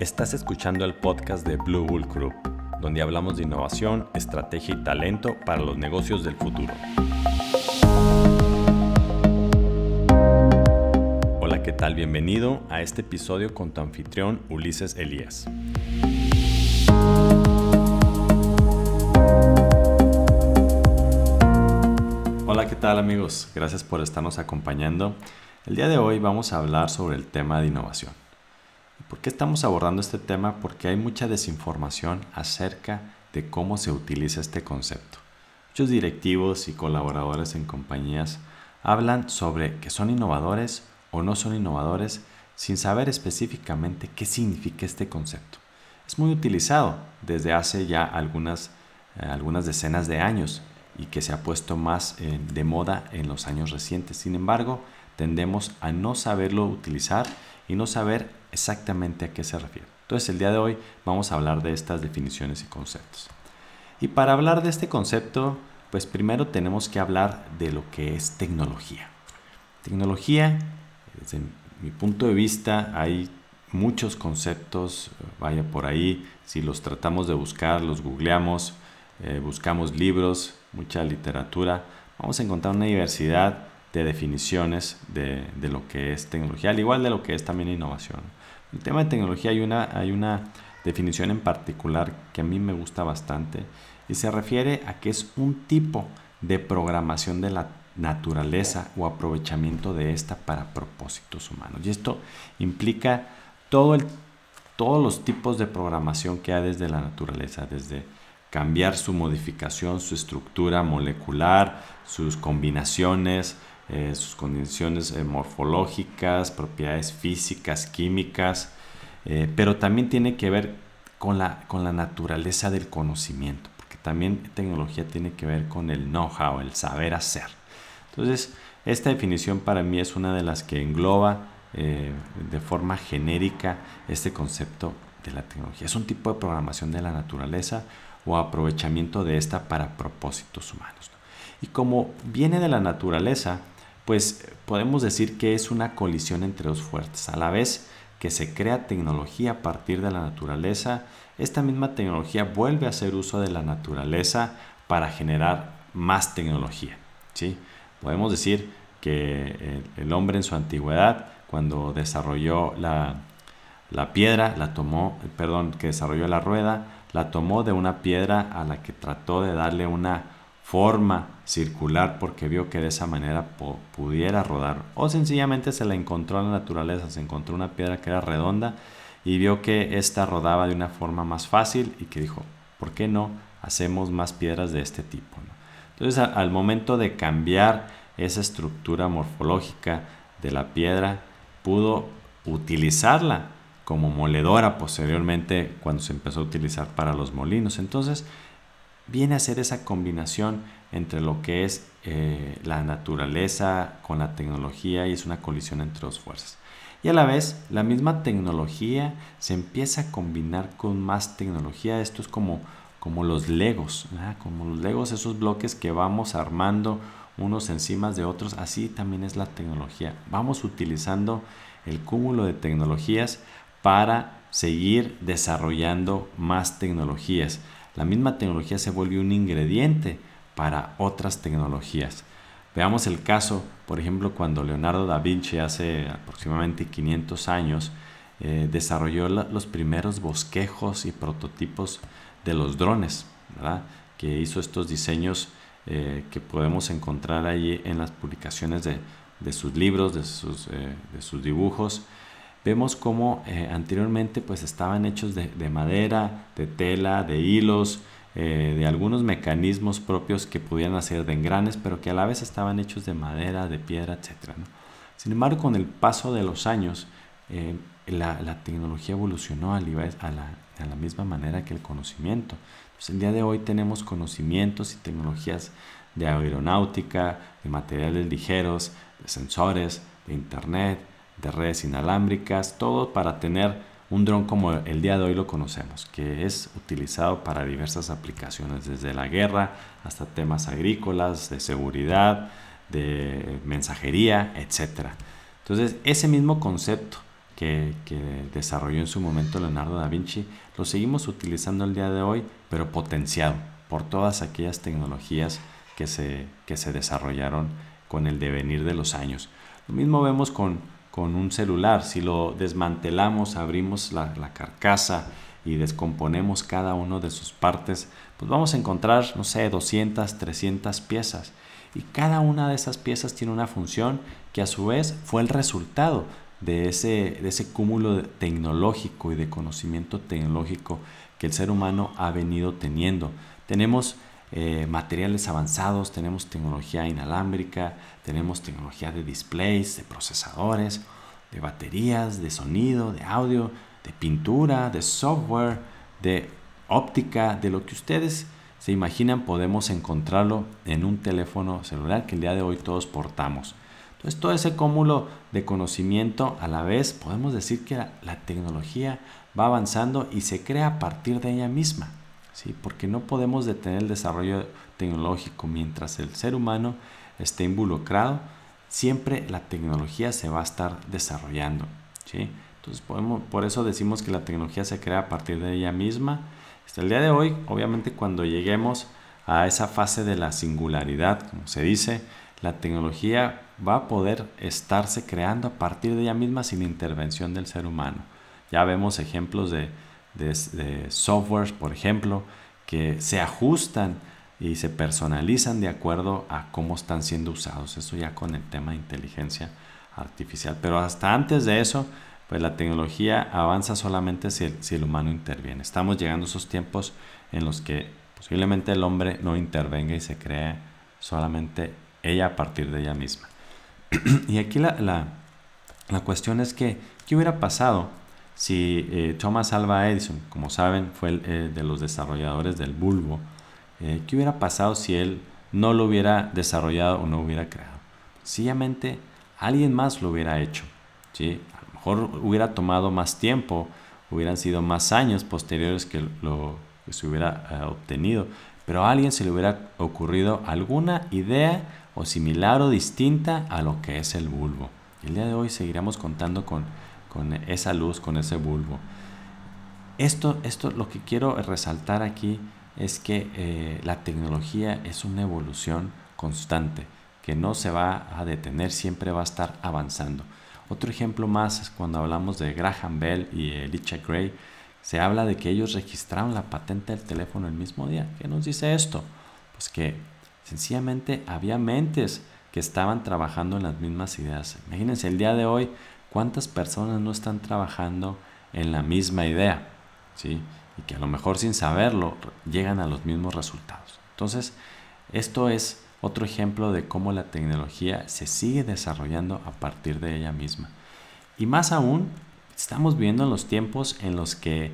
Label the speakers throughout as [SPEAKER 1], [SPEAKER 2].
[SPEAKER 1] Estás escuchando el podcast de Blue Bull Group, donde hablamos de innovación, estrategia y talento para los negocios del futuro. Hola, ¿qué tal? Bienvenido a este episodio con tu anfitrión Ulises Elías. Hola, ¿qué tal amigos? Gracias por estarnos acompañando. El día de hoy vamos a hablar sobre el tema de innovación. ¿Por qué estamos abordando este tema? Porque hay mucha desinformación acerca de cómo se utiliza este concepto. Muchos directivos y colaboradores en compañías hablan sobre que son innovadores o no son innovadores sin saber específicamente qué significa este concepto. Es muy utilizado desde hace ya algunas, eh, decenas de años y que se ha puesto más eh, de moda en los años recientes. Sin embargo, tendemos a no saberlo utilizar y no saber exactamente a qué se refiere. Entonces el día de hoy vamos a hablar de estas definiciones y conceptos. Y para hablar de este concepto, pues primero tenemos que hablar de lo que es tecnología. Tecnología, desde mi punto de vista, hay muchos conceptos, vaya por ahí, si los tratamos de buscar, los googleamos, eh, buscamos libros, mucha literatura, vamos a encontrar una diversidad de definiciones de, lo que es tecnología, al igual de lo que es también innovación. El tema de tecnología hay una, hay una definición en particular que a mí me gusta bastante y se refiere a que es un tipo de programación de la naturaleza o aprovechamiento de esta para propósitos humanos. Y esto implica todo el, todos los tipos de programación que hay desde la naturaleza, desde cambiar su modificación, su estructura molecular, sus combinaciones, eh, sus condiciones eh, morfológicas, propiedades físicas, químicas, eh, pero también tiene que ver con la, con la naturaleza del conocimiento, porque también tecnología tiene que ver con el know-how, el saber hacer. Entonces, esta definición para mí es una de las que engloba de forma genérica este concepto de la tecnología. Es un tipo de programación de la naturaleza o aprovechamiento de esta para propósitos humanos. Y como viene de la naturaleza, pues podemos decir que es una colisión entre dos fuerzas. A la vez que se crea tecnología a partir de la naturaleza, esta misma tecnología vuelve a hacer uso de la naturaleza para generar más tecnología. ¿sí? Podemos decir que el hombre en su antigüedad, cuando desarrolló la, la piedra, la tomó, perdón, que desarrolló la rueda, la tomó de una piedra a la que trató de darle una forma circular porque vio que de esa manera pudiera rodar o sencillamente se la encontró en la naturaleza, se encontró una piedra que era redonda y vio que esta rodaba de una forma más fácil y que dijo, ¿por qué no hacemos más piedras de este tipo? Entonces al momento de cambiar esa estructura morfológica de la piedra, pudo utilizarla como moledora posteriormente cuando se empezó a utilizar para los molinos. Entonces, viene a ser esa combinación entre lo que es eh, la naturaleza con la tecnología y es una colisión entre dos fuerzas. Y a la vez, la misma tecnología se empieza a combinar con más tecnología. Esto es como, como los legos, como los legos, esos bloques que vamos armando unos encima de otros. Así también es la tecnología. Vamos utilizando el cúmulo de tecnologías para seguir desarrollando más tecnologías la misma tecnología se vuelve un ingrediente para otras tecnologías. Veamos el caso, por ejemplo, cuando Leonardo da Vinci hace aproximadamente 500 años eh, desarrolló los primeros bosquejos y prototipos de los drones, que hizo estos diseños eh, que podemos encontrar allí en las publicaciones de, sus libros, de sus, eh, de sus dibujos vemos cómo eh, anteriormente pues estaban hechos de, madera, de tela, de hilos, eh, de algunos mecanismos propios que pudieran hacer de engranes, pero que a la vez estaban hechos de madera, de piedra, etc. Sin embargo, con el paso de los años, eh, la, tecnología evolucionó a, la, a, la, misma manera que el conocimiento. Pues el día de hoy tenemos conocimientos y tecnologías de aeronáutica, de materiales ligeros, de sensores, de internet, de redes inalámbricas, todo para tener un dron como el día de hoy lo conocemos, que es utilizado para diversas aplicaciones, desde la guerra hasta temas agrícolas, de seguridad, de mensajería, etc. Entonces, ese mismo concepto que, desarrolló en su momento Leonardo da Vinci, lo seguimos utilizando el día de hoy, pero potenciado por todas aquellas tecnologías que se, que se desarrollaron con el devenir de los años. Lo mismo vemos con, con un celular, si lo desmantelamos, abrimos la, carcasa y descomponemos cada una de sus partes, pues vamos a encontrar, no sé, 200, 300 piezas. Y cada una de esas piezas tiene una función que a su vez fue el resultado de ese, de ese cúmulo tecnológico y de conocimiento tecnológico que el ser humano ha venido teniendo. Tenemos eh, materiales avanzados, tenemos tecnología inalámbrica, tenemos tecnología de displays, de procesadores, de baterías, de sonido, de audio, de pintura, de software, de óptica, de lo que ustedes se imaginan podemos encontrarlo en un teléfono celular que el día de hoy todos portamos. Entonces todo ese cúmulo de conocimiento a la vez podemos decir que la, tecnología va avanzando y se crea a partir de ella misma, ¿sí? porque no podemos detener el desarrollo tecnológico mientras el ser humano esté involucrado, siempre la tecnología se va a estar desarrollando. ¿sí? Entonces podemos, por eso decimos que la tecnología se crea a partir de ella misma. Hasta el día de hoy, obviamente cuando lleguemos a esa fase de la singularidad, como se dice, la tecnología va a poder estarse creando a partir de ella misma sin intervención del ser humano. Ya vemos ejemplos de, de, softwares, por ejemplo, que se ajustan y se personalizan de acuerdo a cómo están siendo usados. Eso ya con el tema de inteligencia artificial. Pero hasta antes de eso, pues la tecnología avanza solamente si el, si el humano interviene. Estamos llegando a esos tiempos en los que posiblemente el hombre no intervenga y se cree solamente ella a partir de ella misma. y aquí la, la, cuestión es que, ¿qué hubiera pasado si eh, Thomas Alva Edison, como saben, fue el, eh, de los desarrolladores del bulbo, eh, ¿qué hubiera pasado si él no lo hubiera desarrollado o no hubiera creado? Sencillamente, alguien más lo hubiera hecho. ¿sí? A lo mejor hubiera tomado más tiempo, hubieran sido más años posteriores que lo que se hubiera obtenido, pero a alguien se le hubiera ocurrido alguna idea o similar o distinta a lo que es el bulbo. el día de hoy seguiremos contando con, con esa luz, con ese bulbo. Esto, esto lo que quiero resaltar aquí es que eh, la tecnología es una evolución constante, que no se va a detener, siempre va a estar avanzando. Otro ejemplo más es cuando hablamos de Graham Bell y Elisha Gray, se habla de que ellos registraron la patente del teléfono el mismo día. ¿Qué nos dice esto? Pues que Sencillamente había mentes que estaban trabajando en las mismas ideas. Imagínense el día de hoy cuántas personas no están trabajando en la misma idea, ¿sí? Y que a lo mejor sin saberlo llegan a los mismos resultados. Entonces, esto es otro ejemplo de cómo la tecnología se sigue desarrollando a partir de ella misma. Y más aún, estamos viendo en los tiempos en los que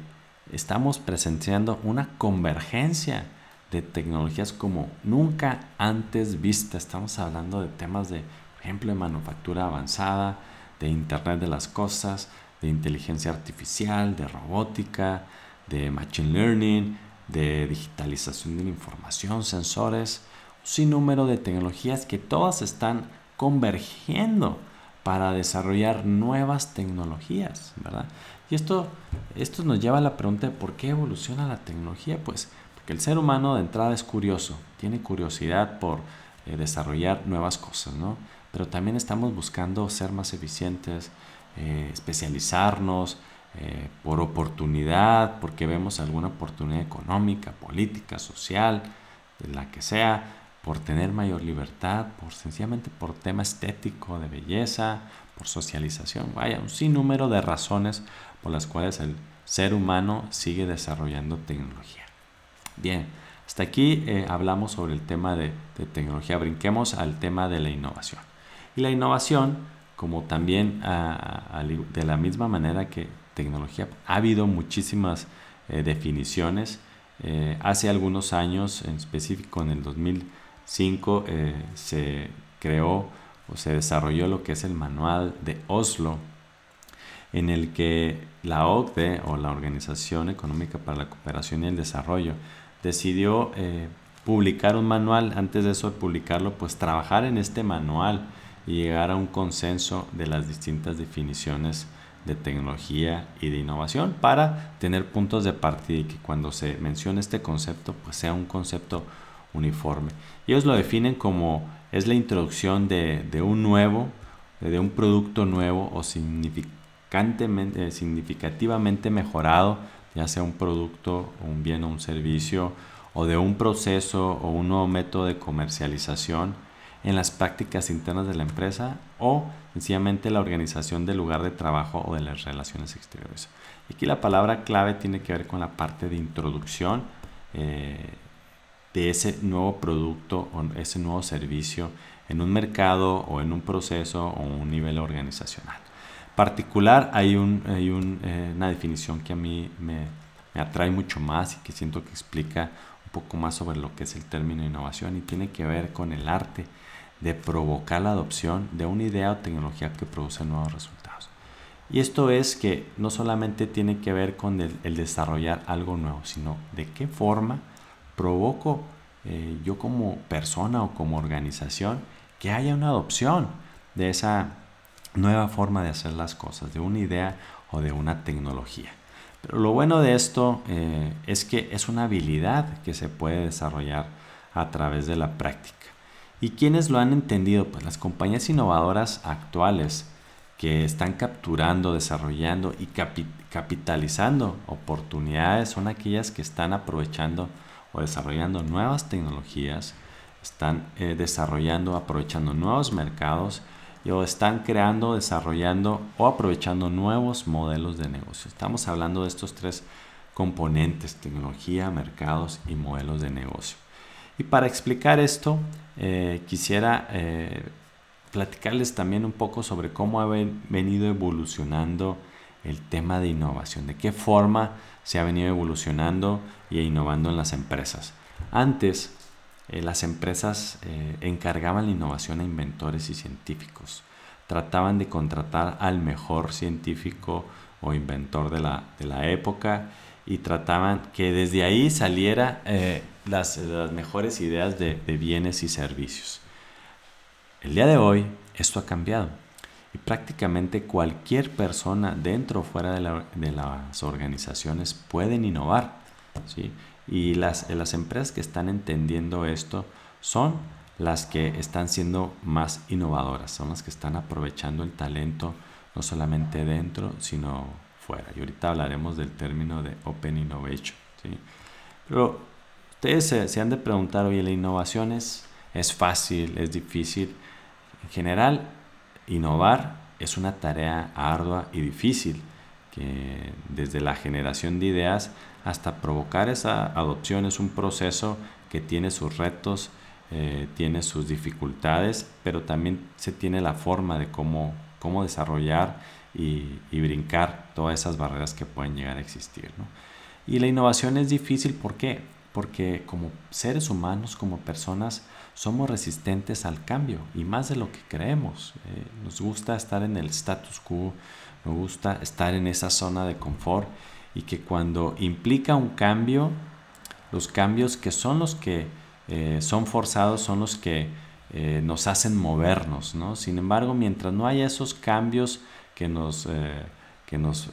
[SPEAKER 1] estamos presenciando una convergencia de tecnologías como nunca antes vista. Estamos hablando de temas de, por ejemplo, de manufactura avanzada, de Internet de las Cosas, de inteligencia artificial, de robótica, de machine learning, de digitalización de la información, sensores, un sinnúmero de tecnologías que todas están convergiendo para desarrollar nuevas tecnologías, ¿verdad? Y esto, esto nos lleva a la pregunta de por qué evoluciona la tecnología, pues que el ser humano de entrada es curioso, tiene curiosidad por eh, desarrollar nuevas cosas, ¿no? Pero también estamos buscando ser más eficientes, eh, especializarnos eh, por oportunidad, porque vemos alguna oportunidad económica, política, social, la que sea, por tener mayor libertad, por sencillamente por tema estético, de belleza, por socialización, vaya, un sinnúmero de razones por las cuales el ser humano sigue desarrollando tecnología. Bien, hasta aquí eh, hablamos sobre el tema de, tecnología. Brinquemos al tema de la innovación. Y la innovación, como también de la misma manera que tecnología, ha habido muchísimas eh, definiciones. Eh, hace algunos años, en específico en el 2005, se creó o se desarrolló lo que es el manual de Oslo, en el que la OCDE o la Organización Económica para la Cooperación y el Desarrollo decidió eh, publicar un manual, antes de eso de publicarlo, pues trabajar en este manual y llegar a un consenso de las distintas definiciones de tecnología y de innovación para tener puntos de partida y que cuando se mencione este concepto pues sea un concepto uniforme. Ellos lo definen como es la introducción de, un nuevo, de un producto nuevo o significantemente, significativamente mejorado, ya sea un producto, un bien o un servicio, o de un proceso o un nuevo método de comercialización en las prácticas internas de la empresa o sencillamente la organización del lugar de trabajo o de las relaciones exteriores. Aquí la palabra clave tiene que ver con la parte de introducción eh, de ese nuevo producto o ese nuevo servicio en un mercado o en un proceso o un nivel organizacional. Particular hay, un, hay eh, una definición que a mí me, me atrae mucho más y que siento que explica un poco más sobre lo que es el término innovación y tiene que ver con el arte de provocar la adopción de una idea o tecnología que produce nuevos resultados. Y esto es que no solamente tiene que ver con el, desarrollar algo nuevo, sino de qué forma provoco eh, yo como persona o como organización que haya una adopción de esa nueva forma de hacer las cosas, de una idea o de una tecnología. Pero lo bueno de esto eh, es que es una habilidad que se puede desarrollar a través de la práctica. ¿Y quiénes lo han entendido? Pues las compañías innovadoras actuales que están capturando, desarrollando y capitalizando oportunidades son aquellas que están aprovechando o desarrollando nuevas tecnologías, están eh, desarrollando, aprovechando nuevos mercados y o están creando, desarrollando o aprovechando nuevos modelos de negocio. Estamos hablando de estos tres componentes, tecnología, mercados y modelos de negocio. Y para explicar esto, eh, quisiera eh, platicarles también un poco sobre cómo ha venido evolucionando el tema de innovación, de qué forma se ha venido evolucionando e innovando en las empresas. Antes, eh, las empresas encargaban la innovación a inventores y científicos. Trataban de contratar al mejor científico o inventor de la, de la época y trataban que desde ahí saliera las, mejores ideas de, bienes y servicios. El día de hoy esto ha cambiado y prácticamente cualquier persona dentro o fuera de, las organizaciones pueden innovar. ¿sí? Y las, las empresas que están entendiendo esto son las que están siendo más innovadoras, son las que están aprovechando el talento no solamente dentro, sino fuera. Y ahorita hablaremos del término de Open Innovation. ¿sí? Pero Ustedes se, han de preguntar, oye, la innovación es, es fácil, es difícil. En general, innovar es una tarea ardua y difícil, que desde la generación de ideas hasta provocar esa adopción es un proceso que tiene sus retos, eh, tiene sus dificultades, pero también se tiene la forma de cómo, cómo desarrollar y, brincar todas esas barreras que pueden llegar a existir. Y la innovación es difícil, ¿por qué? Porque como seres humanos, como personas, somos resistentes al cambio y más de lo que creemos. Eh, nos gusta estar en el status quo, nos gusta estar en esa zona de confort y que cuando implica un cambio, los cambios que son los que eh, son forzados son los que eh, nos hacen movernos. ¿no? Sin embargo, mientras no haya esos cambios que nos, que nos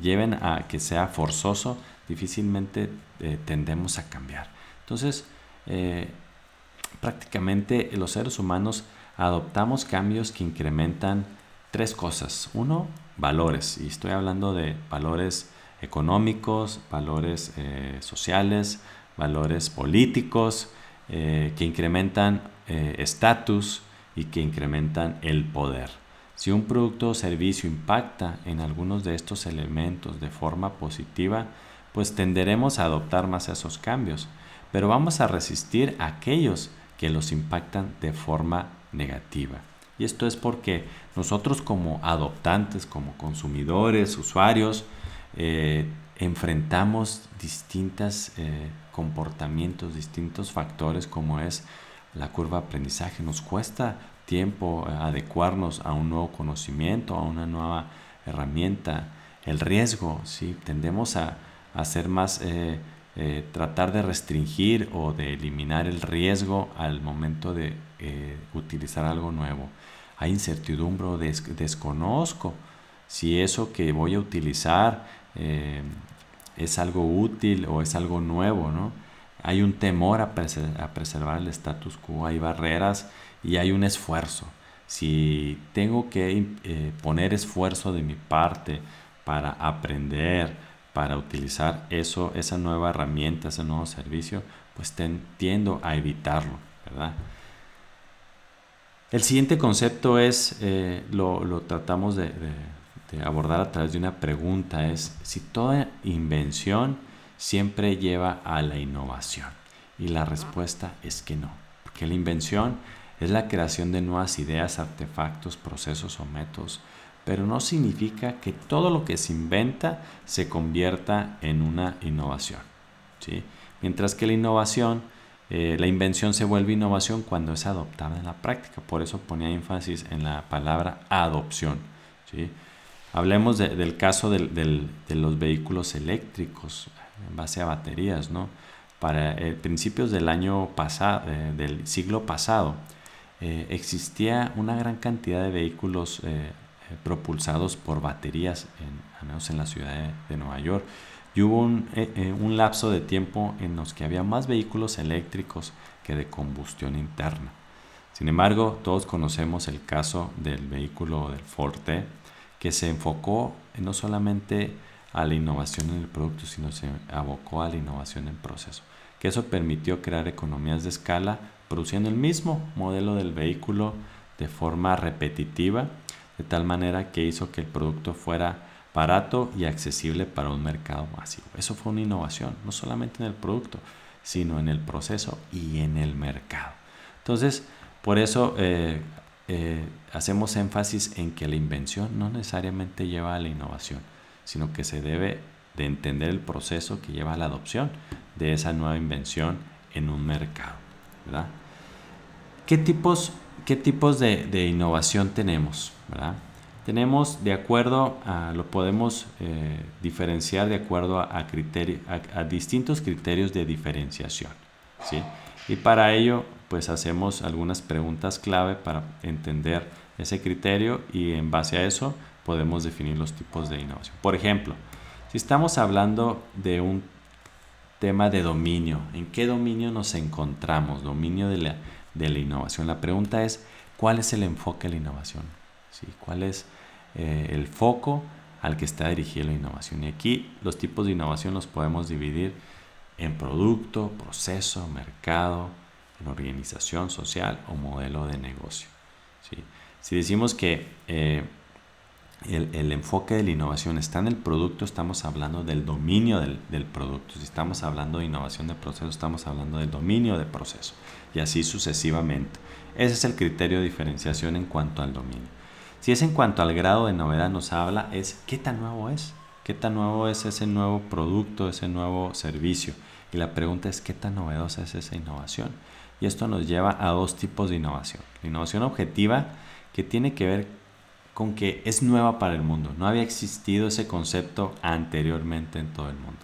[SPEAKER 1] lleven a que sea forzoso, difícilmente eh, tendemos a cambiar. Entonces, eh, prácticamente los seres humanos adoptamos cambios que incrementan tres cosas. Uno, valores, y estoy hablando de valores económicos, valores eh, sociales, valores políticos, que incrementan estatus y que incrementan el poder. Si un producto o servicio impacta en algunos de estos elementos de forma positiva, pues tenderemos a adoptar más esos cambios, pero vamos a resistir a aquellos que los impactan de forma negativa. Y esto es porque nosotros como adoptantes, como consumidores, usuarios, eh, enfrentamos distintos eh, comportamientos, distintos factores como es la curva de aprendizaje. Nos cuesta tiempo eh, adecuarnos a un nuevo conocimiento, a una nueva herramienta. El riesgo, ¿sí? tendemos a, hacer más, eh, eh, tratar de restringir o de eliminar el riesgo al momento de eh, utilizar algo nuevo. Hay incertidumbre o desconozco si eso que voy a utilizar es algo útil o es algo nuevo, ¿no? Hay un temor a, preservar el status quo, hay barreras y hay un esfuerzo. Si tengo que poner esfuerzo de mi parte para aprender, para utilizar eso, esa nueva herramienta, ese nuevo servicio, pues tiendo a evitarlo, ¿verdad? El siguiente concepto es, eh, lo, tratamos de, abordar a través de una pregunta, es si toda invención siempre lleva a la innovación. Y la respuesta es que no, porque la invención es la creación de nuevas ideas, artefactos, procesos o métodos, pero no significa que todo lo que se inventa se convierta en una innovación. ¿sí? Mientras que la innovación eh, la invención se vuelve innovación cuando es adoptada en la práctica. Por eso ponía énfasis en la palabra adopción. ¿sí? Hablemos del caso de los vehículos eléctricos en base a baterías. ¿no? Para eh, principios del año pasado, eh, del siglo pasado, existía una gran cantidad de vehículos propulsados por baterías, en, al menos en la ciudad de Nueva York y hubo eh, eh, un, lapso de tiempo en los que había más vehículos eléctricos que de combustión interna. Sin embargo, todos conocemos el caso del vehículo del Forte, que se enfocó no solamente a la innovación en el producto, sino se abocó a la innovación en proceso, que eso permitió crear economías de escala produciendo el mismo modelo del vehículo de forma repetitiva, de tal manera que hizo que el producto fuera barato y accesible para un mercado masivo. Eso fue una innovación, no solamente en el producto, sino en el proceso y en el mercado. Entonces, por eso eh, eh, hacemos énfasis en que la invención no necesariamente lleva a la innovación, sino que se debe de entender el proceso que lleva a la adopción de esa nueva invención en un mercado. ¿Qué tipos, qué tipos de, innovación tenemos? ¿verdad? tenemos de acuerdo a, lo podemos eh, diferenciar de acuerdo a, a, distintos criterios de diferenciación. ¿sí? Y para ello, pues hacemos algunas preguntas clave para entender ese criterio y en base a eso podemos definir los tipos de innovación. Por ejemplo, si estamos hablando de un tema de dominio, ¿en qué dominio nos encontramos? Dominio de la, de la innovación. La pregunta es, ¿cuál es el enfoque de la innovación? ¿Sí? ¿Cuál es eh, el foco al que está dirigida la innovación. Y aquí los tipos de innovación los podemos dividir en producto, proceso, mercado, en organización social o modelo de negocio. Si decimos que eh, el, enfoque de la innovación está en el producto, estamos hablando del dominio del, del, producto. Si estamos hablando de innovación de proceso, estamos hablando del dominio de proceso. Y así sucesivamente. Ese es el criterio de diferenciación en cuanto al dominio. Si es en cuanto al grado de novedad nos habla, es qué tan nuevo es, qué tan nuevo es ese nuevo producto, ese nuevo servicio. Y la pregunta es qué tan novedosa es esa innovación. Y esto nos lleva a dos tipos de innovación. La innovación objetiva, que tiene que ver con que es nueva para el mundo. No había existido ese concepto anteriormente en todo el mundo.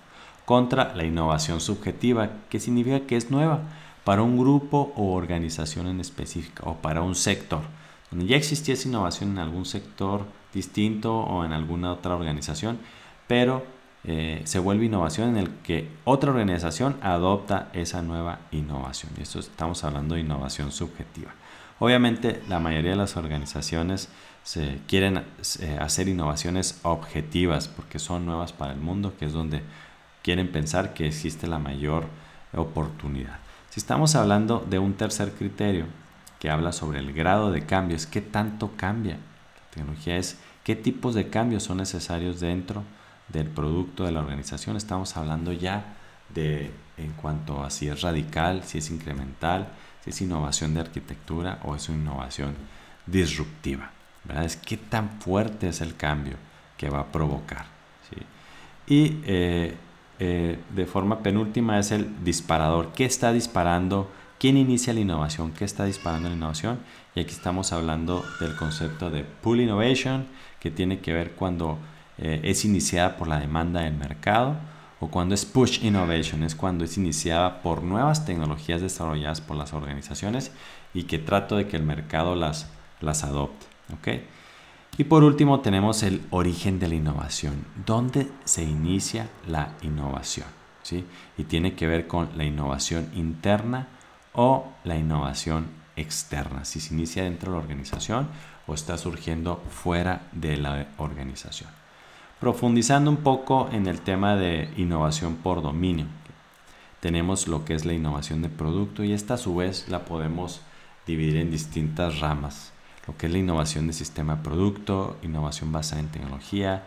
[SPEAKER 1] Contra la innovación subjetiva, que significa que es nueva para un grupo o organización en específico o para un sector donde ya existía esa innovación en algún sector distinto o en alguna otra organización, pero eh, se vuelve innovación en el que otra organización adopta esa nueva innovación. Y esto estamos hablando de innovación subjetiva. Obviamente la mayoría de las organizaciones se quieren eh, hacer innovaciones objetivas porque son nuevas para el mundo, que es donde quieren pensar que existe la mayor oportunidad. Si estamos hablando de un tercer criterio, que habla sobre el grado de cambios, qué tanto cambia. La tecnología es qué tipos de cambios son necesarios dentro del producto de la organización. Estamos hablando ya de en cuanto a si es radical, si es incremental, si es innovación de arquitectura o es una innovación disruptiva. ¿verdad? Es qué tan fuerte es el cambio que va a provocar. Y eh, eh, de forma penúltima es el disparador. ¿Qué está disparando ¿Quién inicia la innovación? ¿Qué está disparando la innovación? Y aquí estamos hablando del concepto de pull innovation, que tiene que ver cuando eh, es iniciada por la demanda del mercado, o cuando es push innovation, es cuando es iniciada por nuevas tecnologías desarrolladas por las organizaciones y que trato de que el mercado las, las adopte. Y por último tenemos el origen de la innovación. ¿Dónde se inicia la innovación? ¿Sí? Y tiene que ver con la innovación interna o la innovación externa. Si se inicia dentro de la organización o está surgiendo fuera de la organización. Profundizando un poco en el tema de innovación por dominio, tenemos lo que es la innovación de producto y esta a su vez la podemos dividir en distintas ramas. Lo que es la innovación de sistema producto, innovación basada en tecnología,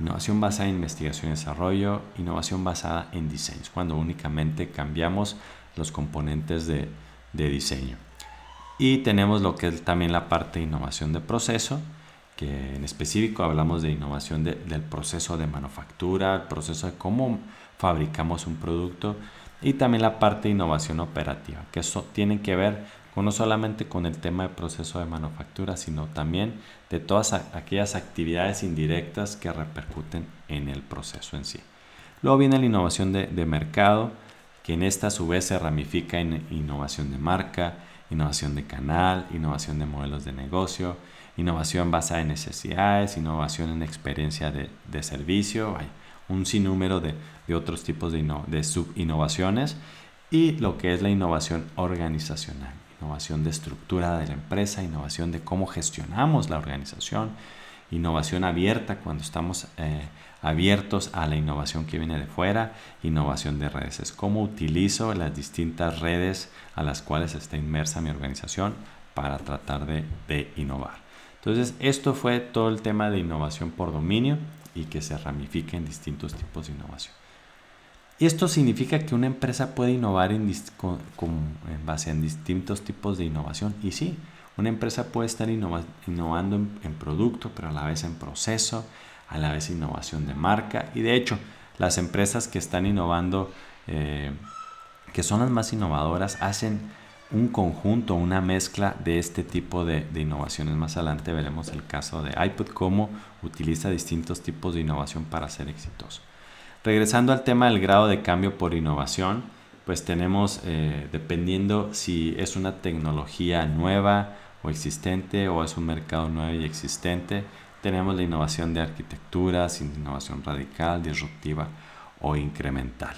[SPEAKER 1] innovación basada en investigación y desarrollo, innovación basada en diseños, cuando únicamente cambiamos los componentes de, de diseño. Y tenemos lo que es también la parte de innovación de proceso, que en específico hablamos de innovación del proceso de manufactura, el proceso de cómo fabricamos un producto y también la parte de innovación operativa, que eso tiene que ver con, no solamente con el tema de proceso de manufactura, sino también de todas aquellas actividades indirectas que repercuten en el proceso en sí. Luego viene la innovación de, mercado, que en esta a su vez se ramifica en innovación de marca, innovación de canal, innovación de modelos de negocio, innovación basada en necesidades, innovación en experiencia de, de servicio, hay un sinnúmero de, de otros tipos de, de subinnovaciones y lo que es la innovación organizacional, innovación de estructura de la empresa, innovación de cómo gestionamos la organización, innovación abierta cuando estamos eh, abiertos a la innovación que viene de fuera, innovación de redes, es cómo utilizo las distintas redes a las cuales está inmersa mi organización para tratar de, de innovar. Entonces, esto fue todo el tema de innovación por dominio y que se ramifica en distintos tipos de innovación. Y esto significa que una empresa puede innovar en, base en distintos tipos de innovación. Y sí, una empresa puede estar innovando en, producto, pero a la vez en proceso, a la vez innovación de marca. Y de hecho, las empresas que están innovando, eh, que son las más innovadoras, hacen un conjunto, una mezcla de este tipo de, innovaciones. Más adelante veremos el caso de iPod, cómo utiliza distintos tipos de innovación para ser exitoso. Regresando al tema del grado de cambio por innovación, pues tenemos, eh, dependiendo si es una tecnología nueva o existente o es un mercado nuevo y existente, tenemos la innovación de arquitectura, innovación radical, disruptiva o incremental.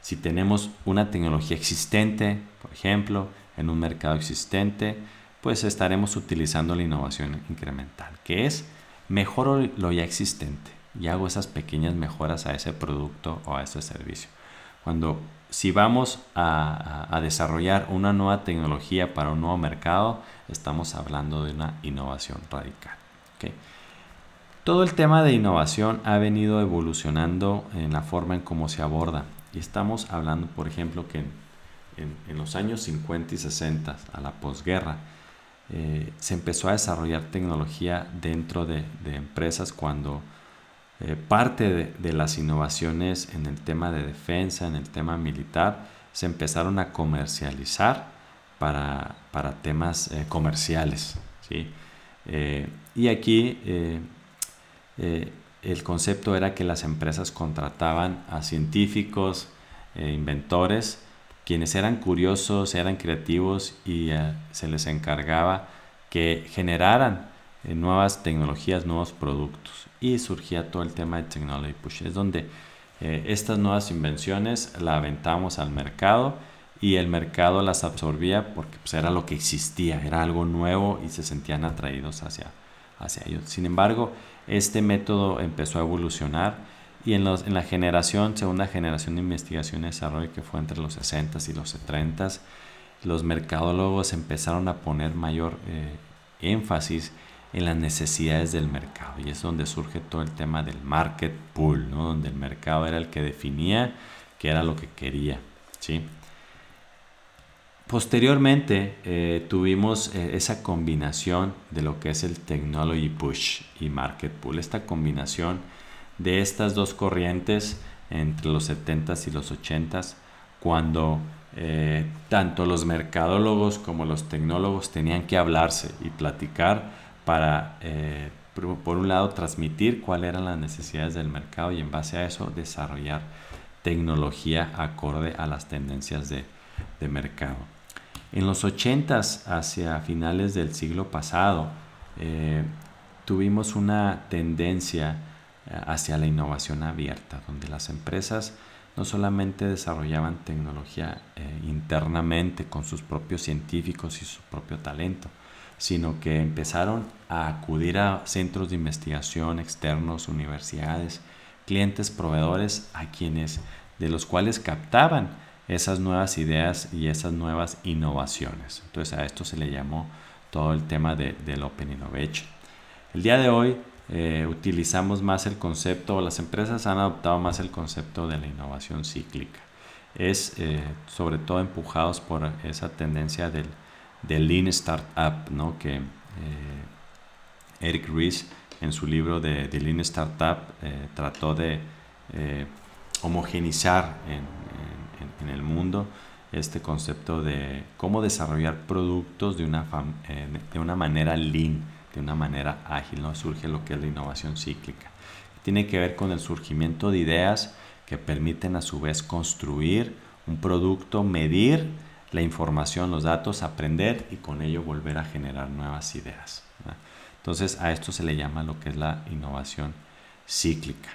[SPEAKER 1] Si tenemos una tecnología existente, por ejemplo, en un mercado existente, pues estaremos utilizando la innovación incremental, que es mejoro lo ya existente y hago esas pequeñas mejoras a ese producto o a ese servicio. Cuando si vamos a, desarrollar una nueva tecnología para un nuevo mercado, estamos hablando de una innovación radical. Todo el tema de innovación ha venido evolucionando en la forma en cómo se aborda. Y estamos hablando, por ejemplo, que en, los años 50 y 60, a la posguerra, eh, se empezó a desarrollar tecnología dentro de, empresas cuando eh, parte de, las innovaciones en el tema de defensa, en el tema militar, se empezaron a comercializar para, temas eh, comerciales. ¿sí? y aquí el concepto era que las empresas contrataban a científicos, inventores, quienes eran curiosos, eran creativos y eh, se les encargaba que generaran eh, nuevas tecnologías, nuevos productos. Y surgía todo el tema de Technology Push. Es donde estas nuevas invenciones las aventamos al mercado y el mercado las absorbía porque pues, era lo que existía, era algo nuevo y se sentían atraídos hacia, hacia ellos. Sin embargo, este método empezó a evolucionar y en, los, en la generación, segunda generación de investigación y desarrollo que fue entre los 60 y los 70, los mercadólogos empezaron a poner mayor eh, énfasis en las necesidades del mercado y es donde surge todo el tema del market pool, ¿no? donde el mercado era el que definía qué era lo que quería. ¿sí? Posteriormente eh, tuvimos eh, esa combinación de lo que es el Technology Push y Market Pool, esta combinación de estas dos corrientes entre los 70s y los 80s, cuando eh, tanto los mercadólogos como los tecnólogos tenían que hablarse y platicar para, por un lado, transmitir cuáles eran las necesidades del mercado y en base a eso desarrollar tecnología acorde a las tendencias de mercado. En los 80 hacia finales del siglo pasado, eh, tuvimos una tendencia eh, hacia la innovación abierta, donde las empresas no solamente desarrollaban tecnología eh, internamente con sus propios científicos y su propio talento, sino que empezaron a acudir a centros de investigación externos, universidades, clientes, proveedores, a quienes de los cuales captaban esas nuevas ideas y esas nuevas innovaciones. Entonces a esto se le llamó todo el tema de, del Open Innovation. El día de hoy eh, utilizamos más el concepto, las empresas han adoptado más el concepto de la innovación cíclica. Es eh, sobre todo empujados por esa tendencia del, del Lean Startup, ¿no? que eh, Eric Ries en su libro de, de Lean Startup trató de homogenizar en, en, el mundo este concepto de cómo desarrollar productos de una, de una manera lean de una manera ágil, ¿no? surge lo que es la innovación cíclica. Tiene que ver con el surgimiento de ideas que permiten a su vez construir un producto, medir la información, los datos, aprender y con ello volver a generar nuevas ideas. Entonces a esto se le llama lo que es la innovación cíclica.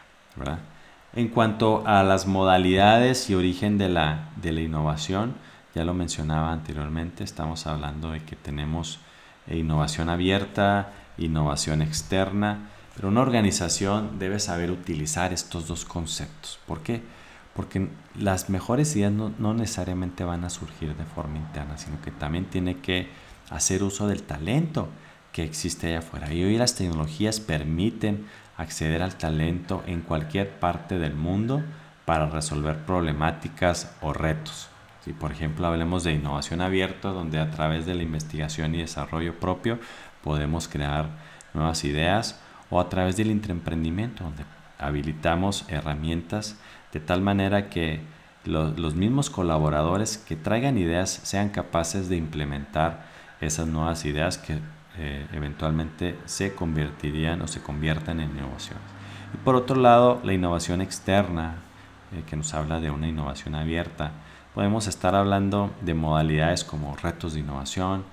[SPEAKER 1] En cuanto a las modalidades y origen de la, de la innovación, ya lo mencionaba anteriormente, estamos hablando de que tenemos e innovación abierta, innovación externa, pero una organización debe saber utilizar estos dos conceptos. ¿Por qué? Porque las mejores ideas no, necesariamente van a surgir de forma interna, sino que también tiene que hacer uso del talento que existe allá afuera. Y hoy las tecnologías permiten acceder al talento en cualquier parte del mundo para resolver problemáticas o retos. Si por ejemplo hablemos de innovación abierta, donde a través de la investigación y desarrollo propio podemos crear nuevas ideas, o a través del intraemprendimiento, donde habilitamos herramientas de tal manera que los mismos colaboradores que traigan ideas sean capaces de implementar esas nuevas ideas que eh, eventualmente se convertirían o se conviertan en innovaciones. Y por otro lado, la innovación externa, eh, que nos habla de una innovación abierta, podemos estar hablando de modalidades como retos de innovación,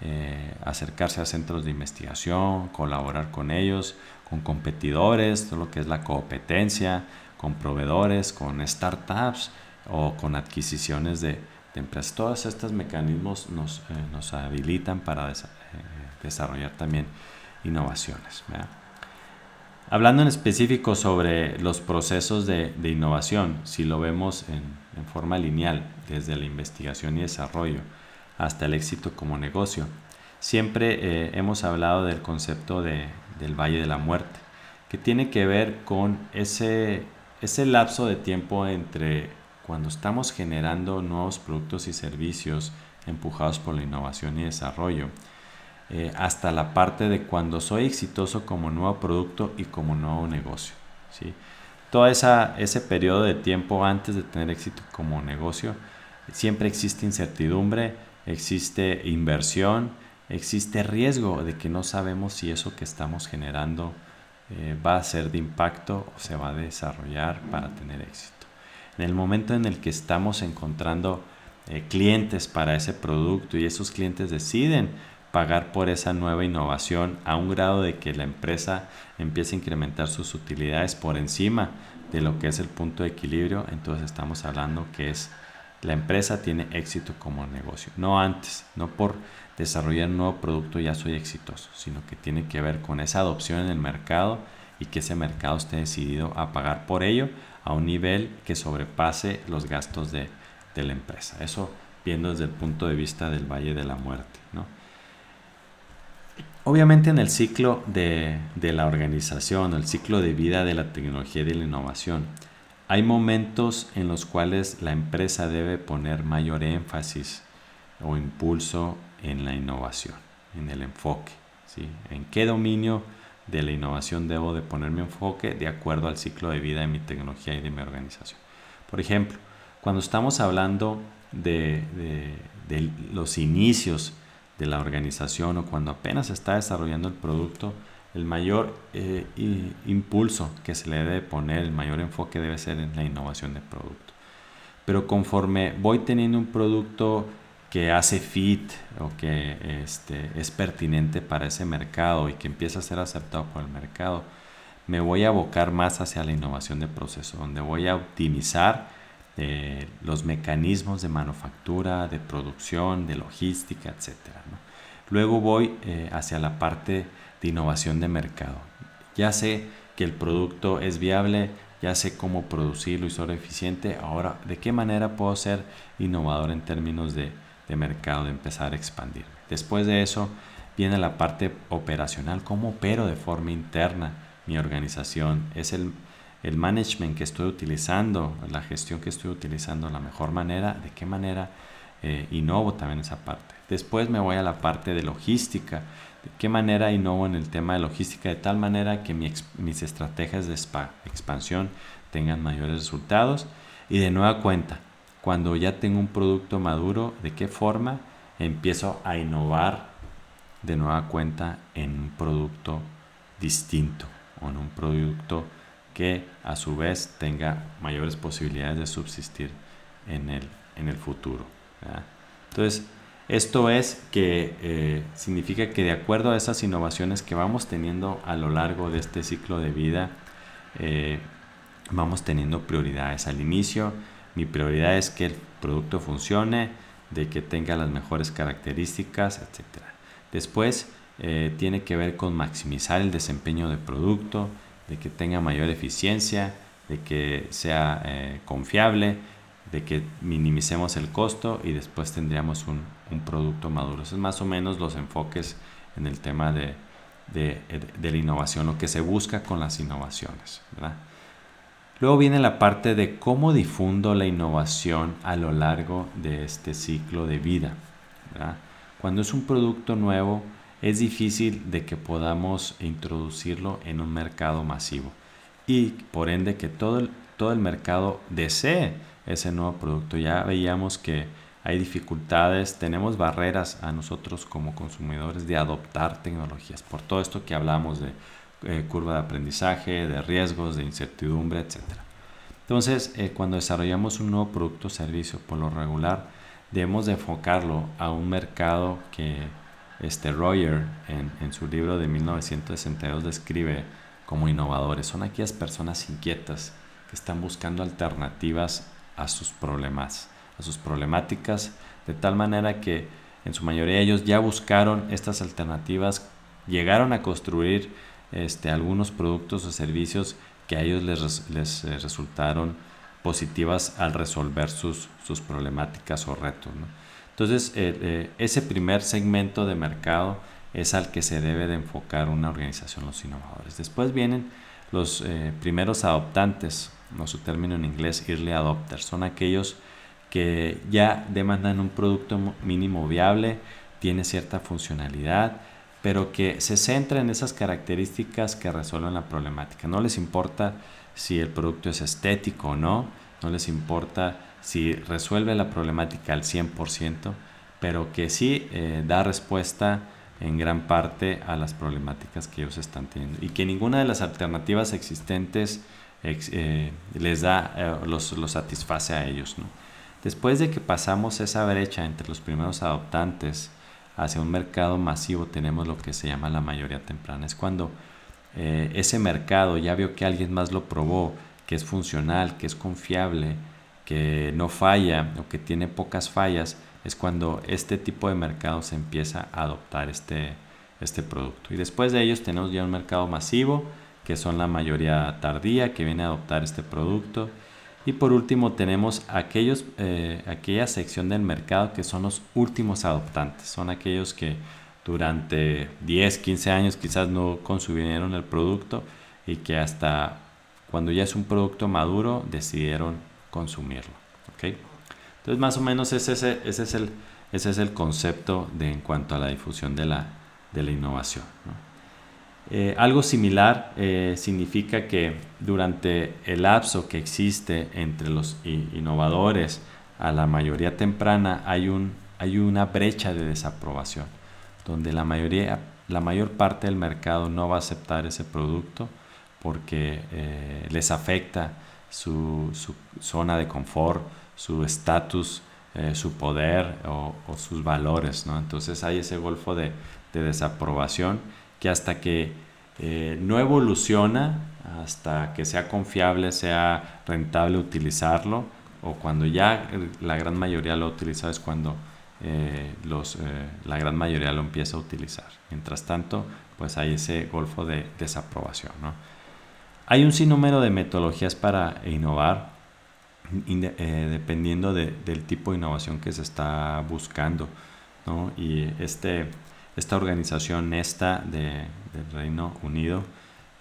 [SPEAKER 1] eh, acercarse a centros de investigación, colaborar con ellos, con competidores, todo lo que es la competencia, con proveedores, con startups o con adquisiciones de, empresas. Todos estos mecanismos nos, eh, habilitan para eh, desarrollar también innovaciones. Hablando en específico sobre los procesos de, innovación, si lo vemos en, forma lineal, desde la investigación y desarrollo hasta el éxito como negocio, siempre eh, hemos hablado del concepto del Valle de la Muerte, que tiene que ver con ese, ese lapso de tiempo entre cuando estamos generando nuevos productos y servicios empujados por la innovación y desarrollo, eh, hasta la parte de cuando soy exitoso como nuevo producto y como nuevo negocio. ¿sí? Todo esa, ese periodo de tiempo antes de tener éxito como negocio, siempre existe incertidumbre, existe inversión, existe riesgo de que no sabemos si eso que estamos generando eh, va a ser de impacto o se va a desarrollar para tener éxito. En el momento en el que estamos encontrando eh, clientes para ese producto y esos clientes deciden pagar por esa nueva innovación a un grado de que la empresa empiece a incrementar sus utilidades por encima de lo que es el punto de equilibrio, entonces estamos hablando que es la empresa tiene éxito como negocio, no antes, no por desarrollar un nuevo producto ya soy exitoso, sino que tiene que ver con esa adopción en el mercado y que ese mercado esté decidido a pagar por ello a un nivel que sobrepase los gastos de, de la empresa. Eso viendo desde el punto de vista del Valle de la Muerte. ¿no? Obviamente en el ciclo de, la organización, el ciclo de vida de la tecnología y de la innovación, hay momentos en los cuales la empresa debe poner mayor énfasis o impulso en la innovación, en el enfoque. ¿sí? ¿En qué dominio de la innovación debo de poner mi enfoque de acuerdo al ciclo de vida de mi tecnología y de mi organización? Por ejemplo, cuando estamos hablando de, de los inicios de la organización o cuando apenas está desarrollando el producto, el mayor eh, impulso que se le debe poner, el mayor enfoque debe ser en la innovación del producto. Pero conforme voy teniendo un producto que hace fit o que este, es pertinente para ese mercado y que empieza a ser aceptado por el mercado, me voy a abocar más hacia la innovación de proceso, donde voy a optimizar eh, los mecanismos de manufactura, de producción, de logística, etc. Luego voy eh, hacia la parte de innovación de mercado. Ya sé que el producto es viable, ya sé cómo producirlo y ser eficiente. Ahora, ¿de qué manera puedo ser innovador en términos de, de mercado, de empezar a expandir? Después de eso viene la parte operacional, cómo opero de forma interna mi organización, es el, el management que estoy utilizando, la gestión que estoy utilizando, la mejor manera, de qué manera eh, innovo también esa parte. Después me voy a la parte de logística, de qué manera innovo en el tema de logística de tal manera que mis estrategias de expansión tengan mayores resultados. Y de nueva cuenta, cuando ya tengo un producto maduro, de qué forma empiezo a innovar de nueva cuenta en un producto distinto o en un producto que a su vez tenga mayores posibilidades de subsistir en el, en el futuro. Entonces, esto es que eh, significa que de acuerdo a esas innovaciones que vamos teniendo a lo largo de este ciclo de vida, eh, vamos teniendo prioridades. Al inicio, mi prioridad es que el producto funcione, de que tenga las mejores características, etc. Después, eh, tiene que ver con maximizar el desempeño del producto, de que tenga mayor eficiencia, de que sea eh, confiable, de que minimicemos el costo y después tendríamos un, producto maduro. Es más o menos los enfoques en el tema de, la innovación, lo que se busca con las innovaciones. Luego viene la parte de cómo difundo la innovación a lo largo de este ciclo de vida. Cuando es un producto nuevo, es difícil de que podamos introducirlo en un mercado masivo y por ende que todo el, todo el mercado desee ese nuevo producto. Ya veíamos que hay dificultades, tenemos barreras a nosotros como consumidores de adoptar tecnologías, por todo esto que hablamos de eh, curva de aprendizaje, de riesgos, de incertidumbre, etc. Entonces, eh, cuando desarrollamos un nuevo producto o servicio, por lo regular, debemos de enfocarlo a un mercado que este Royer en, su libro de 1962 describe como innovadores. Son aquellas personas inquietas que están buscando alternativas a sus problemas, a sus problemáticas, de tal manera que en su mayoría ellos ya buscaron estas alternativas, llegaron a construir este, algunos productos o servicios que a ellos les, les eh, resultaron positivas al resolver sus, sus problemáticas o retos. Entonces, eh, eh, ese primer segmento de mercado es al que se debe de enfocar una organización, los innovadores. Después vienen los primeros adoptantes, no su término en inglés, early adopters, son aquellos que ya demandan un producto mínimo viable, tiene cierta funcionalidad, pero que se centra en esas características que resuelven la problemática. No les importa si el producto es estético o no, no les importa si resuelve la problemática al 100%, pero que sí eh, da respuesta en gran parte a las problemáticas que ellos están teniendo y que ninguna de las alternativas existentes eh, les da, eh, los, los, satisface a ellos. Después de que pasamos esa brecha entre los primeros adoptantes hacia un mercado masivo, tenemos lo que se llama la mayoría temprana. Es cuando ese mercado ya vio que alguien más lo probó, que es funcional, que es confiable, que no falla o que tiene pocas fallas, es cuando este tipo de mercado se empieza a adoptar este, este producto. Y después de ellos tenemos ya un mercado masivo, que son la mayoría tardía que viene a adoptar este producto. Y por último tenemos aquellos, eh, aquella sección del mercado que son los últimos adoptantes. Son aquellos que durante 10, 15 años quizás no consumieron el producto y que hasta cuando ya es un producto maduro decidieron consumirlo. Entonces más o menos ese, ese, es, el, ese es el concepto de, en cuanto a la difusión de la, de la innovación. Eh, algo similar eh, significa que durante el lapso que existe entre los innovadores a la mayoría temprana hay, un, hay una brecha de desaprobación, donde la, mayoría, la mayor parte del mercado no va a aceptar ese producto porque eh, les afecta su, zona de confort, su estatus su poder o, sus valores, ¿no? Entonces hay ese golfo de, desaprobación que hasta que eh, no evoluciona, hasta que sea confiable, sea rentable utilizarlo, o cuando ya la gran mayoría lo utiliza es cuando eh, los, la gran mayoría lo empieza a utilizar. Mientras tanto, pues hay ese golfo de desaprobación. Hay un sinnúmero de metodologías para innovar, eh, dependiendo del tipo de innovación que se está buscando. Y este, esta organización Nesta de, del Reino Unido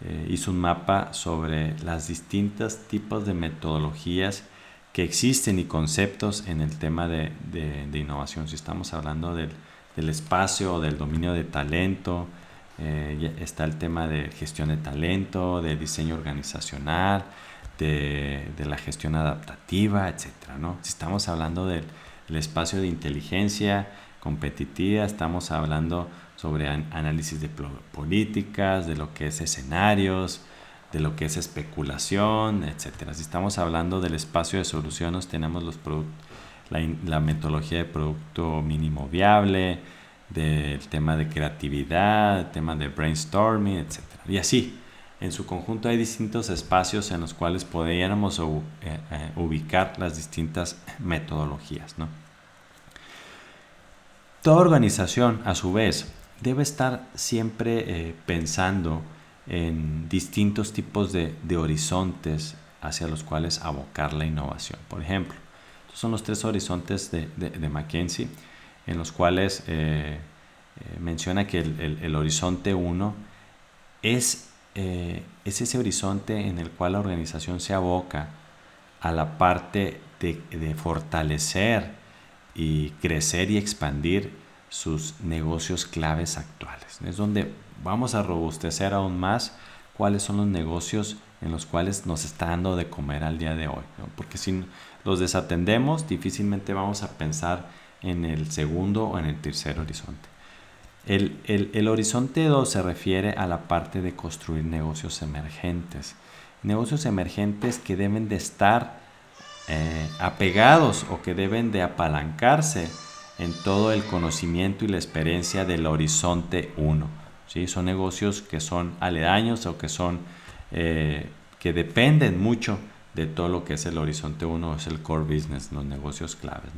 [SPEAKER 1] eh, hizo un mapa sobre las distintos tipos de metodologías que existen y conceptos en el tema de, de, innovación. Si estamos hablando del, del espacio del dominio de talento, eh, está el tema de gestión de talento, de diseño organizacional, de, la gestión adaptativa, etc. ¿no? Si estamos hablando del, espacio de inteligencia competitiva, estamos hablando sobre análisis de políticas, de lo que es escenarios, de lo que es especulación, etc. Si estamos hablando del espacio de soluciones, tenemos los la, la metodología de producto mínimo viable, del tema de creatividad, tema de brainstorming, etc. Y así, en su conjunto hay distintos espacios en los cuales podríamos eh, eh, ubicar las distintas metodologías. Toda organización, a su vez, debe estar siempre eh, pensando en distintos tipos de, horizontes hacia los cuales abocar la innovación. Por ejemplo, estos son los tres horizontes de, de, McKinsey en los cuales eh, eh, menciona que el, horizonte 1 es, es, ese horizonte en el cual la organización se aboca a la parte de fortalecer y crecer y expandir sus negocios claves actuales. Es donde vamos a robustecer aún más cuáles son los negocios en los cuales nos está dando de comer al día de hoy. Porque si los desatendemos, difícilmente vamos a pensar en el segundo o en el tercer horizonte. El, horizonte 2 se refiere a la parte de construir negocios emergentes. Negocios emergentes que deben de estar eh, apegados o que deben de apalancarse en todo el conocimiento y la experiencia del horizonte 1. ¿sí? Son negocios que son aledaños o que son eh, que dependen mucho de todo lo que es el horizonte 1, es el core business, los negocios claves.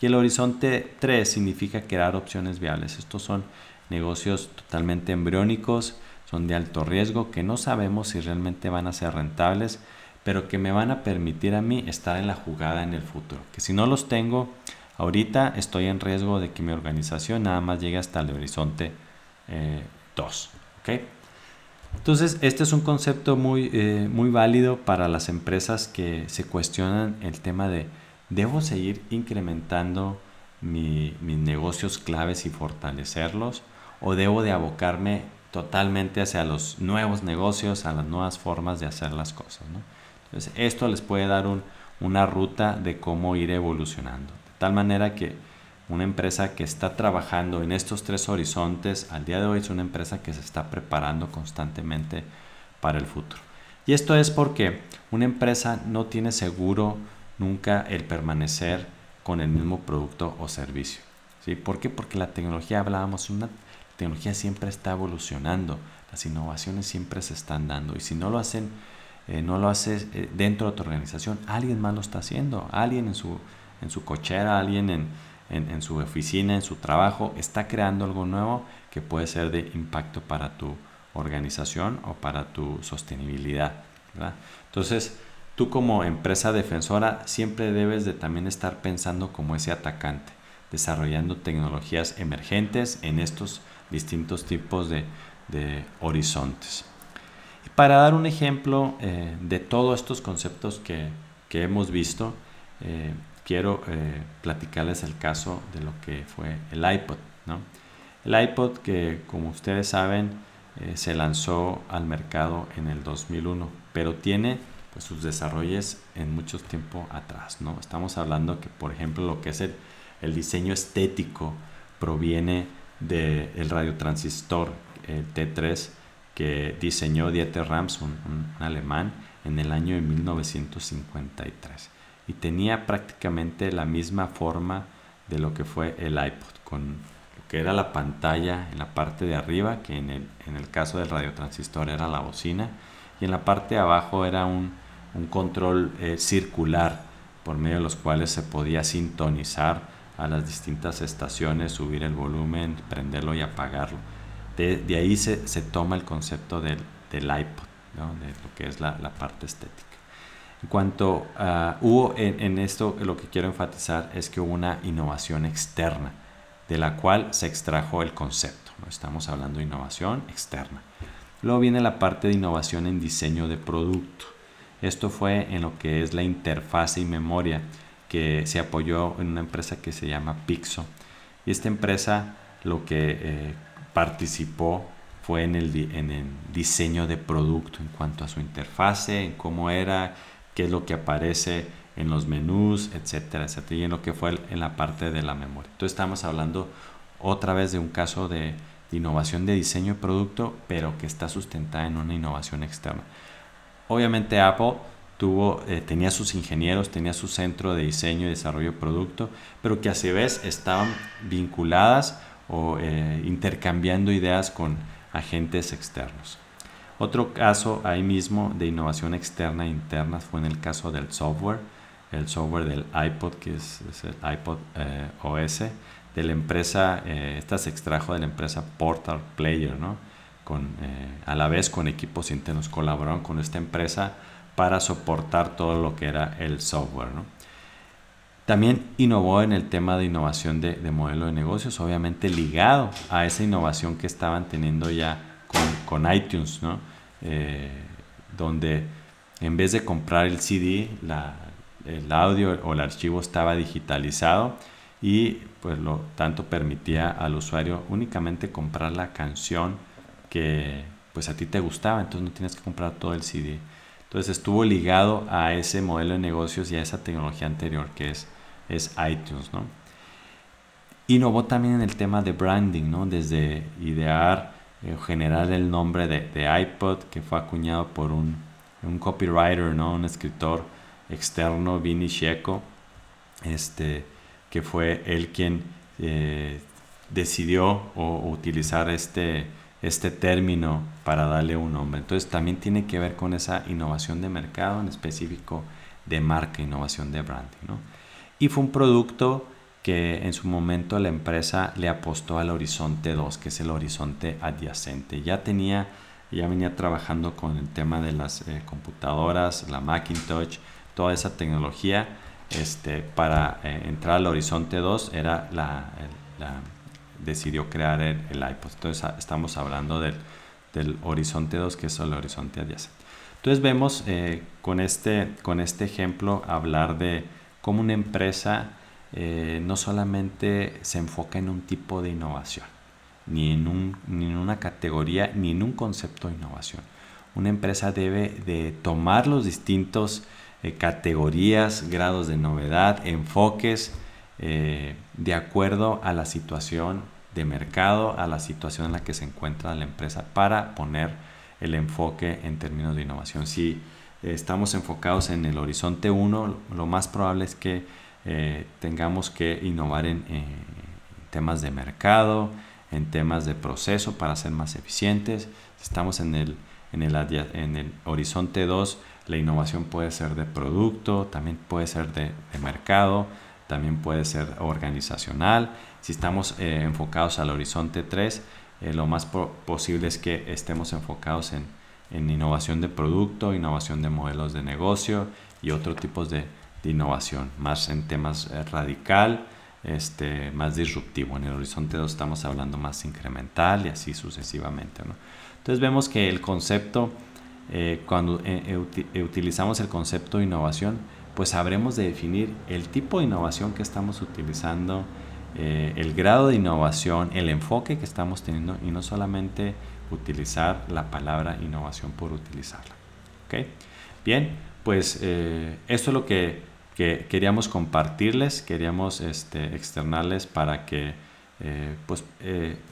[SPEAKER 1] Y el horizonte 3 significa crear opciones viables. Estos son negocios totalmente embriónicos, son de alto riesgo, que no sabemos si realmente van a ser rentables, pero que me van a permitir a mí estar en la jugada en el futuro. Que si no los tengo, ahorita estoy en riesgo de que mi organización nada más llegue hasta el horizonte 2. Eh, entonces, este es un concepto muy, eh, muy válido para las empresas que se cuestionan el tema de, ¿debo seguir incrementando mis negocios claves y fortalecerlos? ¿O debo de abocarme totalmente hacia los nuevos negocios, a las nuevas formas de hacer las cosas? Entonces, esto les puede dar una ruta de cómo ir evolucionando. De tal manera que una empresa que está trabajando en estos tres horizontes al día de hoy es una empresa que se está preparando constantemente para el futuro. Y esto es porque una empresa no tiene seguro nunca el permanecer con el mismo producto o servicio. ¿sí? ¿Por qué? Porque la tecnología, hablábamos, una tecnología siempre está evolucionando, las innovaciones siempre se están dando y si no lo hacen, eh, no lo haces eh, dentro de tu organización, alguien más lo está haciendo, alguien en su, en su cochera, alguien en, en, su oficina, en su trabajo, está creando algo nuevo que puede ser de impacto para tu organización o para tu sostenibilidad. Entonces, tú como empresa defensora siempre debes de también estar pensando como ese atacante, desarrollando tecnologías emergentes en estos distintos tipos de, horizontes. Para dar un ejemplo eh, de todos estos conceptos que, hemos visto, eh, quiero eh, platicarles el caso de lo que fue el iPod. ¿no? El iPod que, como ustedes saben, se lanzó al mercado en el 2001, pero tiene pues, sus desarrollos en mucho tiempo atrás. ¿no? Estamos hablando que, por ejemplo, lo que es el, el diseño estético proviene del radiotransistor el T3 que diseñó Dieter Rams, un, alemán, en el año de 1953 y tenía prácticamente la misma forma de lo que fue el iPod, con lo que era la pantalla en la parte de arriba, que en el, en el caso del radiotransistor era la bocina, y en la parte de abajo era un, un control eh, circular por medio de los cuales se podía sintonizar a las distintas estaciones, subir el volumen, prenderlo y apagarlo. De, ahí se, se, toma el concepto del, del iPod, ¿no? de lo que es la, la parte estética. En cuanto uh, hubo en, en, esto, lo que quiero enfatizar es que hubo una innovación externa, de la cual se extrajo el concepto. Estamos hablando de innovación externa. Luego viene la parte de innovación en diseño de producto. Esto fue en lo que es la interfase y memoria que se apoyó en una empresa que se llama Pixo. Y esta empresa lo que eh, participó fue en el, en el diseño de producto en cuanto a su interfase, en cómo era, qué es lo que aparece en los menús, etcétera, etcétera, y en lo que fue en la parte de la memoria. Entonces estamos hablando otra vez de un caso de, innovación de diseño de producto, pero que está sustentada en una innovación externa. Obviamente Apple tuvo, eh, tenía sus ingenieros, tenía su centro de diseño y desarrollo de producto, pero que a su vez estaban vinculadas o eh, intercambiando ideas con agentes externos. Otro caso ahí mismo de innovación externa e interna fue en el caso del software, el software del iPod, que es, el iPod eh, OS, de la empresa, eh, esta se extrajo de la empresa Portal Player, ¿no? Con, eh, a la vez con equipos internos colaboraron con esta empresa para soportar todo lo que era el software, ¿no? También innovó en el tema de innovación de, de, modelo de negocios, obviamente ligado a esa innovación que estaban teniendo ya con, iTunes, ¿no? Eh, donde en vez de comprar el CD, el audio o el archivo estaba digitalizado y pues lo tanto permitía al usuario únicamente comprar la canción que pues a ti te gustaba, entonces no tienes que comprar todo el CD. Entonces estuvo ligado a ese modelo de negocios y a esa tecnología anterior que es, es iTunes, ¿no? Innovó también en el tema de branding, ¿no? Desde idear eh, generar el nombre de, iPod que fue acuñado por un, un copywriter, ¿no? Un escritor externo, Vinny Checo, este, que fue él quien eh, decidió o, utilizar este, este término para darle un nombre. Entonces también tiene que ver con esa innovación de mercado, en específico de marca, innovación de branding. ¿no? Y fue un producto que en su momento la empresa le apostó al horizonte 2, que es el horizonte adyacente. Ya tenía, ya venía trabajando con el tema de las eh, computadoras, la Macintosh, toda esa tecnología este, para eh, entrar al Horizonte 2 era la, decidió crear el, el, iPod. Entonces estamos hablando del, del, Horizonte 2 que es el Horizonte adyacente. Entonces vemos eh, con, este, con este ejemplo hablar de cómo una empresa eh, no solamente se enfoca en un tipo de innovación, ni en, un, ni en una categoría, ni en un concepto de innovación. Una empresa debe de tomar los distintos eh, categorías, grados de novedad, enfoques, eh, de acuerdo a la situación de mercado, a la situación en la que se encuentra la empresa para poner el enfoque en términos de innovación. Estamos enfocados en el horizonte 1, lo más probable es que eh, tengamos que innovar en, en, temas de mercado, en temas de proceso para ser más eficientes. Si estamos en el, en el, horizonte 2, la innovación puede ser de producto, también puede ser de, mercado, también puede ser organizacional. Si estamos eh, enfocados al horizonte 3, eh, lo más posible es que estemos enfocados en, en, innovación de producto, innovación de modelos de negocio y otros tipos de, de innovación, más en temas eh, radical, este, más disruptivo. En el horizonte 2 estamos hablando más incremental y así sucesivamente. ¿no? Entonces vemos que el concepto eh, cuando eh, eh, utilizamos el concepto de innovación, pues sabremos de definir el tipo de innovación que estamos utilizando, eh, el grado de innovación, el enfoque que estamos teniendo y no solamente utilizar la palabra innovación por utilizarla. ¿Okay? Bien, pues eh, esto es lo que, que, queríamos compartirles, queríamos este, externarles para que eh, pues,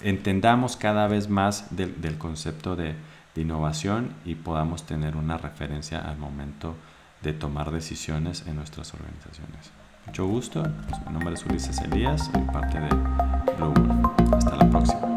[SPEAKER 1] entendamos cada vez más del, concepto de de innovación y podamos tener una referencia al momento de tomar decisiones en nuestras organizaciones. Mucho gusto, mi nombre es Ulises Elías, soy parte de Blue Hasta la próxima.